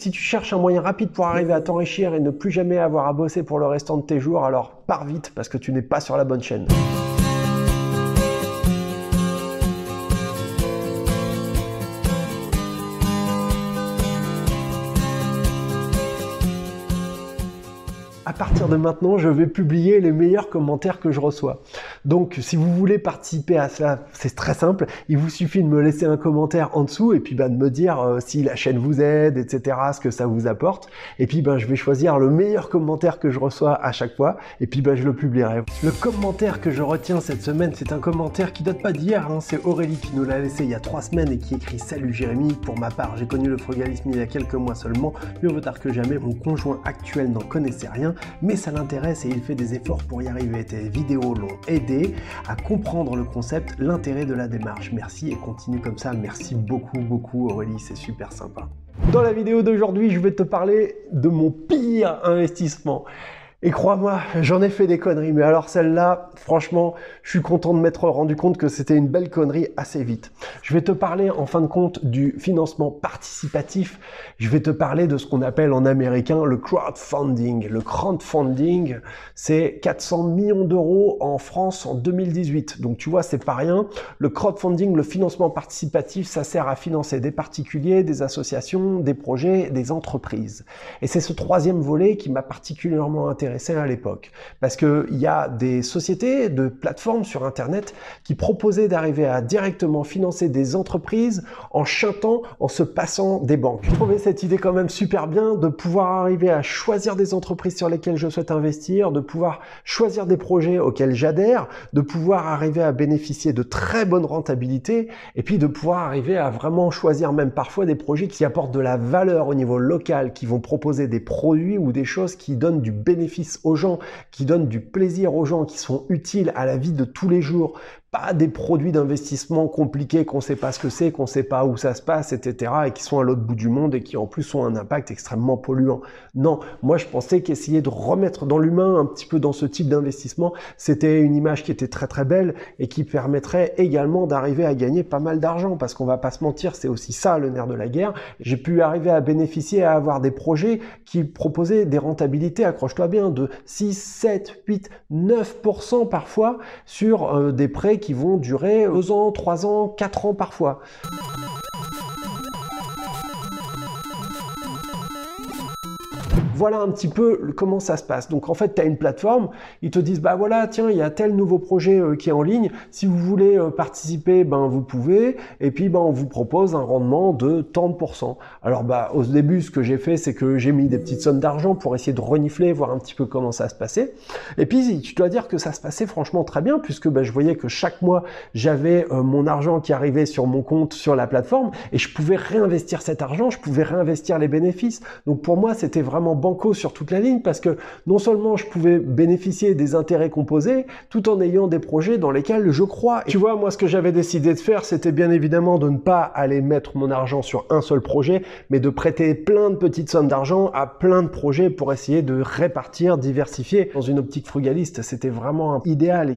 Si tu cherches un moyen rapide pour arriver à t'enrichir et ne plus jamais avoir à bosser pour le restant de tes jours, alors pars vite parce que tu n'es pas sur la bonne chaîne. à partir de maintenant, je vais publier les meilleurs commentaires que je reçois. Donc, si vous voulez participer à cela, c'est très simple. Il vous suffit de me laisser un commentaire en dessous et puis bah, de me dire euh, si la chaîne vous aide, etc., ce que ça vous apporte. Et puis, ben, je vais choisir le meilleur commentaire que je reçois à chaque fois et puis ben, je le publierai. Le commentaire que je retiens cette semaine, c'est un commentaire qui date pas d'hier. Hein. C'est Aurélie qui nous l'a laissé il y a trois semaines et qui écrit Salut Jérémy. Pour ma part, j'ai connu le frugalisme il y a quelques mois seulement. Mieux vaut tard que jamais. Mon conjoint actuel n'en connaissait rien mais ça l'intéresse et il fait des efforts pour y arriver. Tes vidéos l'ont aidé à comprendre le concept, l'intérêt de la démarche. Merci et continue comme ça. Merci beaucoup, beaucoup Aurélie, c'est super sympa. Dans la vidéo d'aujourd'hui, je vais te parler de mon pire investissement. Et crois-moi, j'en ai fait des conneries, mais alors celle-là, franchement, je suis content de m'être rendu compte que c'était une belle connerie assez vite. Je vais te parler en fin de compte du financement participatif. Je vais te parler de ce qu'on appelle en américain le crowdfunding. Le crowdfunding, c'est 400 millions d'euros en France en 2018. Donc tu vois, c'est pas rien. Le crowdfunding, le financement participatif, ça sert à financer des particuliers, des associations, des projets, des entreprises. Et c'est ce troisième volet qui m'a particulièrement intéressé à l'époque. Parce qu'il y a des sociétés de plateformes sur Internet qui proposaient d'arriver à directement financer des entreprises en chantant, en se passant des banques. Je trouvais cette idée quand même super bien de pouvoir arriver à choisir des entreprises sur lesquelles je souhaite investir, de pouvoir choisir des projets auxquels j'adhère, de pouvoir arriver à bénéficier de très bonnes rentabilités et puis de pouvoir arriver à vraiment choisir même parfois des projets qui apportent de la valeur au niveau local, qui vont proposer des produits ou des choses qui donnent du bénéfice aux gens, qui donnent du plaisir aux gens, qui sont utiles à la vie de tous les jours, pas des produits d'investissement compliqués qu'on sait pas ce que c'est, qu'on sait pas où ça se passe, etc. et qui sont à l'autre bout du monde et qui en plus ont un impact extrêmement polluant. Non, moi je pensais qu'essayer de remettre dans l'humain un petit peu dans ce type d'investissement, c'était une image qui était très très belle et qui permettrait également d'arriver à gagner pas mal d'argent parce qu'on va pas se mentir, c'est aussi ça le nerf de la guerre. J'ai pu arriver à bénéficier, à avoir des projets qui proposaient des rentabilités, accroche-toi bien, de 6, 7, 8, 9% parfois sur euh, des prêts qui vont durer 2 ans, 3 ans, 4 ans parfois. Voilà un petit peu comment ça se passe. Donc en fait, tu as une plateforme, ils te disent bah voilà, tiens, il y a tel nouveau projet euh, qui est en ligne, si vous voulez euh, participer, ben vous pouvez et puis ben on vous propose un rendement de tant de pourcents. Alors bah au début, ce que j'ai fait, c'est que j'ai mis des petites sommes d'argent pour essayer de renifler, voir un petit peu comment ça se passait. Et puis tu dois dire que ça se passait franchement très bien puisque bah, je voyais que chaque mois, j'avais euh, mon argent qui arrivait sur mon compte sur la plateforme et je pouvais réinvestir cet argent, je pouvais réinvestir les bénéfices. Donc pour moi, c'était vraiment bon sur toute la ligne parce que non seulement je pouvais bénéficier des intérêts composés tout en ayant des projets dans lesquels je crois. tu vois, moi ce que j'avais décidé de faire, c'était bien évidemment de ne pas aller mettre mon argent sur un seul projet, mais de prêter plein de petites sommes d'argent à plein de projets pour essayer de répartir, diversifier. Dans une optique frugaliste, c'était vraiment idéal.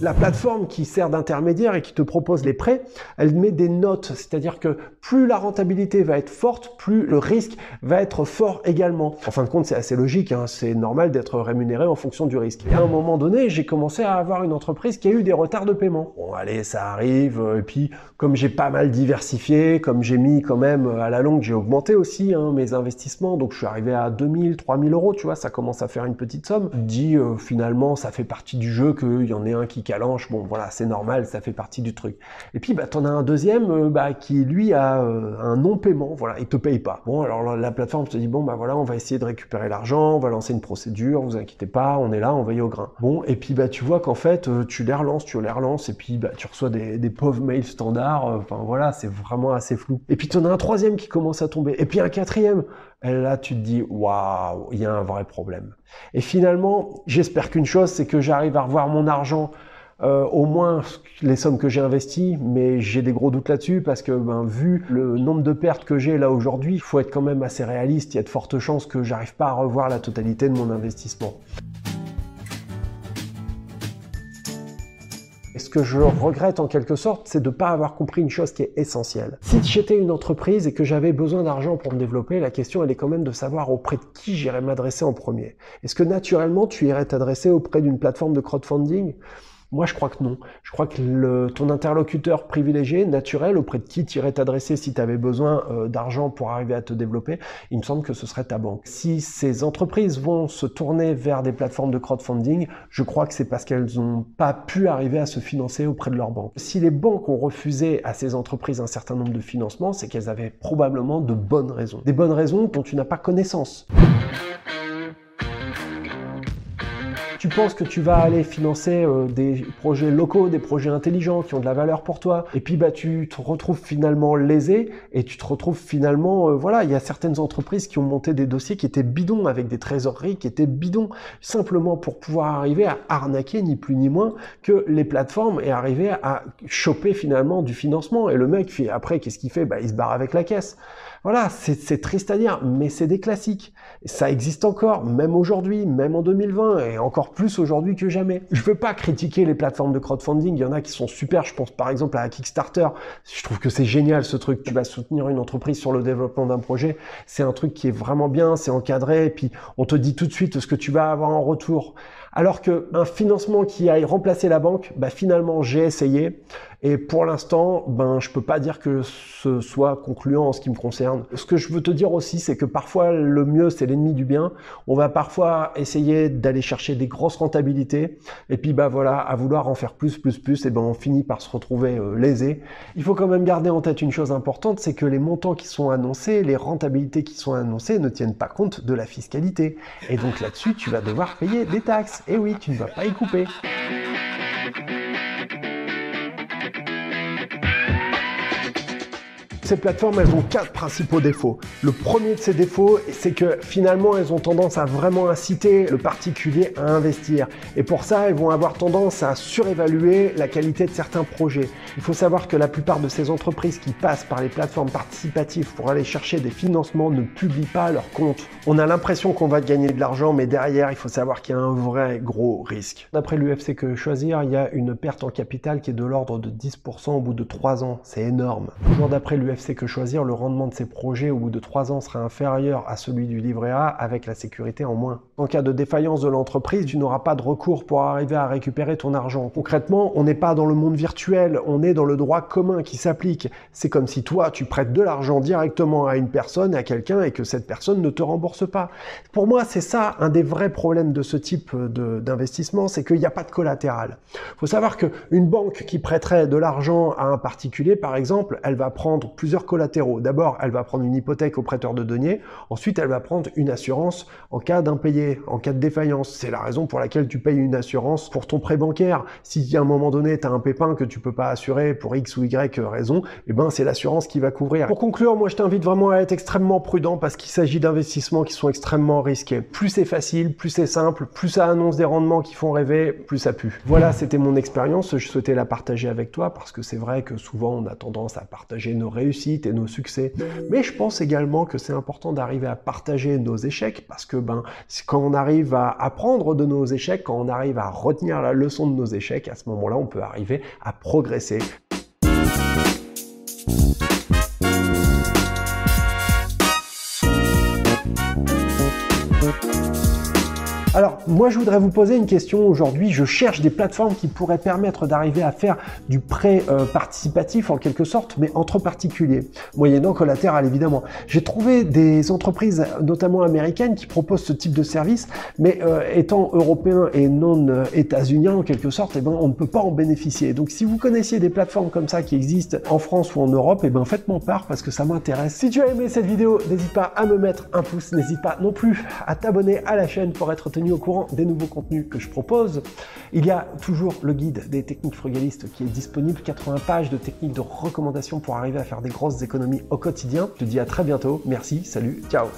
La plateforme qui sert d'intermédiaire et qui te propose les prêts, elle met des notes, c'est-à-dire que plus la rentabilité va être forte, plus le risque va être fort également. En fin de compte, c'est assez logique, hein. c'est normal d'être rémunéré en fonction du risque. Et à un moment donné, j'ai commencé à avoir une entreprise qui a eu des retards de paiement. Bon, allez, ça arrive, et puis comme j'ai pas mal diversifié, comme j'ai mis quand même à la longue, j'ai augmenté aussi hein, mes investissements, donc je suis arrivé à 2000, 3000 euros, tu vois, ça commence à faire une petite somme. Dit euh, finalement, ça fait partie du jeu qu'il y en ait un qui bon voilà, c'est normal, ça fait partie du truc. Et puis bah as un deuxième euh, bah, qui lui a euh, un non-paiement, voilà, il te paye pas. Bon alors la, plateforme te dit bon bah voilà, on va essayer de récupérer l'argent, on va lancer une procédure, vous inquiétez pas, on est là, on y au grain. Bon et puis bah tu vois qu'en fait euh, tu les relances, tu les relances et puis bah tu reçois des, des pauvres mails standards, enfin voilà, c'est vraiment assez flou. Et puis tu en as un troisième qui commence à tomber, et puis un quatrième. Et là, tu te dis, waouh, il y a un vrai problème. Et finalement, j'espère qu'une chose, c'est que j'arrive à revoir mon argent euh, au moins les sommes que j'ai investies, mais j'ai des gros doutes là-dessus parce que ben, vu le nombre de pertes que j'ai là aujourd'hui, il faut être quand même assez réaliste. Il y a de fortes chances que j'arrive pas à revoir la totalité de mon investissement. Et ce que je regrette en quelque sorte, c'est de ne pas avoir compris une chose qui est essentielle. Si j'étais une entreprise et que j'avais besoin d'argent pour me développer, la question elle est quand même de savoir auprès de qui j'irais m'adresser en premier. Est-ce que naturellement tu irais t'adresser auprès d'une plateforme de crowdfunding? Moi, je crois que non. Je crois que ton interlocuteur privilégié, naturel, auprès de qui tu irais t'adresser si tu avais besoin euh, d'argent pour arriver à te développer, il me semble que ce serait ta banque. Si ces entreprises vont se tourner vers des plateformes de crowdfunding, je crois que c'est parce qu'elles n'ont pas pu arriver à se financer auprès de leur banque. Si les banques ont refusé à ces entreprises un certain nombre de financements, c'est qu'elles avaient probablement de bonnes raisons. Des bonnes raisons dont tu n'as pas connaissance. Tu penses que tu vas aller financer euh, des projets locaux, des projets intelligents qui ont de la valeur pour toi, et puis bah tu te retrouves finalement lésé et tu te retrouves finalement, euh, voilà, il y a certaines entreprises qui ont monté des dossiers qui étaient bidons avec des trésoreries qui étaient bidons, simplement pour pouvoir arriver à arnaquer ni plus ni moins que les plateformes et arriver à choper finalement du financement. Et le mec, après, qu'est-ce qu'il fait? Bah il se barre avec la caisse. Voilà, c'est triste à dire, mais c'est des classiques. Ça existe encore, même aujourd'hui, même en 2020, et encore plus aujourd'hui que jamais. Je veux pas critiquer les plateformes de crowdfunding, il y en a qui sont super, je pense par exemple à Kickstarter, je trouve que c'est génial ce truc, tu vas soutenir une entreprise sur le développement d'un projet, c'est un truc qui est vraiment bien, c'est encadré, et puis on te dit tout de suite ce que tu vas avoir en retour. Alors qu'un financement qui aille remplacer la banque, bah finalement j'ai essayé, et pour l'instant, ben, je peux pas dire que ce soit concluant en ce qui me concerne. Ce que je veux te dire aussi, c'est que parfois le mieux, c'est l'ennemi du bien. On va parfois essayer d'aller chercher des grosses rentabilités. Et puis, bah voilà, à vouloir en faire plus, plus, plus, et ben, on finit par se retrouver euh, lésé. Il faut quand même garder en tête une chose importante, c'est que les montants qui sont annoncés, les rentabilités qui sont annoncées ne tiennent pas compte de la fiscalité. Et donc là-dessus, tu vas devoir payer des taxes. Et oui, tu ne vas pas y couper. Ces plateformes, elles ont quatre principaux défauts. Le premier de ces défauts, c'est que finalement, elles ont tendance à vraiment inciter le particulier à investir. Et pour ça, elles vont avoir tendance à surévaluer la qualité de certains projets. Il faut savoir que la plupart de ces entreprises qui passent par les plateformes participatives pour aller chercher des financements ne publient pas leurs comptes. On a l'impression qu'on va gagner de l'argent, mais derrière, il faut savoir qu'il y a un vrai gros risque. D'après l'UFC Que Choisir, il y a une perte en capital qui est de l'ordre de 10% au bout de 3 ans. C'est énorme. Toujours d'après l'UFC c'est que choisir, le rendement de ses projets au bout de 3 ans sera inférieur à celui du livret A avec la sécurité en moins. En cas de défaillance de l'entreprise, tu n'auras pas de recours pour arriver à récupérer ton argent. Concrètement, on n'est pas dans le monde virtuel, on est dans le droit commun qui s'applique. C'est comme si toi, tu prêtes de l'argent directement à une personne, à quelqu'un, et que cette personne ne te rembourse pas. Pour moi, c'est ça un des vrais problèmes de ce type d'investissement, c'est qu'il n'y a pas de collatéral. Il faut savoir qu'une banque qui prêterait de l'argent à un particulier, par exemple, elle va prendre plus collatéraux. D'abord, elle va prendre une hypothèque au prêteur de deniers. Ensuite, elle va prendre une assurance en cas d'impayé, en cas de défaillance. C'est la raison pour laquelle tu payes une assurance pour ton prêt bancaire. Si à un moment donné, tu as un pépin que tu peux pas assurer pour X ou Y raison, eh ben, c'est l'assurance qui va couvrir. Pour conclure, moi, je t'invite vraiment à être extrêmement prudent parce qu'il s'agit d'investissements qui sont extrêmement risqués. Plus c'est facile, plus c'est simple, plus ça annonce des rendements qui font rêver, plus ça pue. Voilà, c'était mon expérience. Je souhaitais la partager avec toi parce que c'est vrai que souvent, on a tendance à partager nos réussites et nos succès. Mais je pense également que c'est important d'arriver à partager nos échecs parce que ben, quand on arrive à apprendre de nos échecs, quand on arrive à retenir la leçon de nos échecs, à ce moment-là, on peut arriver à progresser. Alors, moi, je voudrais vous poser une question aujourd'hui. Je cherche des plateformes qui pourraient permettre d'arriver à faire du prêt euh, participatif en quelque sorte, mais entre particuliers, moyennant collatéral évidemment. J'ai trouvé des entreprises, notamment américaines, qui proposent ce type de service, mais euh, étant européen et non euh, états-unien en quelque sorte, eh ben, on ne peut pas en bénéficier. Donc, si vous connaissiez des plateformes comme ça qui existent en France ou en Europe, eh ben, faites-moi part parce que ça m'intéresse. Si tu as aimé cette vidéo, n'hésite pas à me mettre un pouce, n'hésite pas non plus à t'abonner à la chaîne pour être tenu au courant des nouveaux contenus que je propose. Il y a toujours le guide des techniques frugalistes qui est disponible, 80 pages de techniques de recommandation pour arriver à faire des grosses économies au quotidien. Je te dis à très bientôt, merci, salut, ciao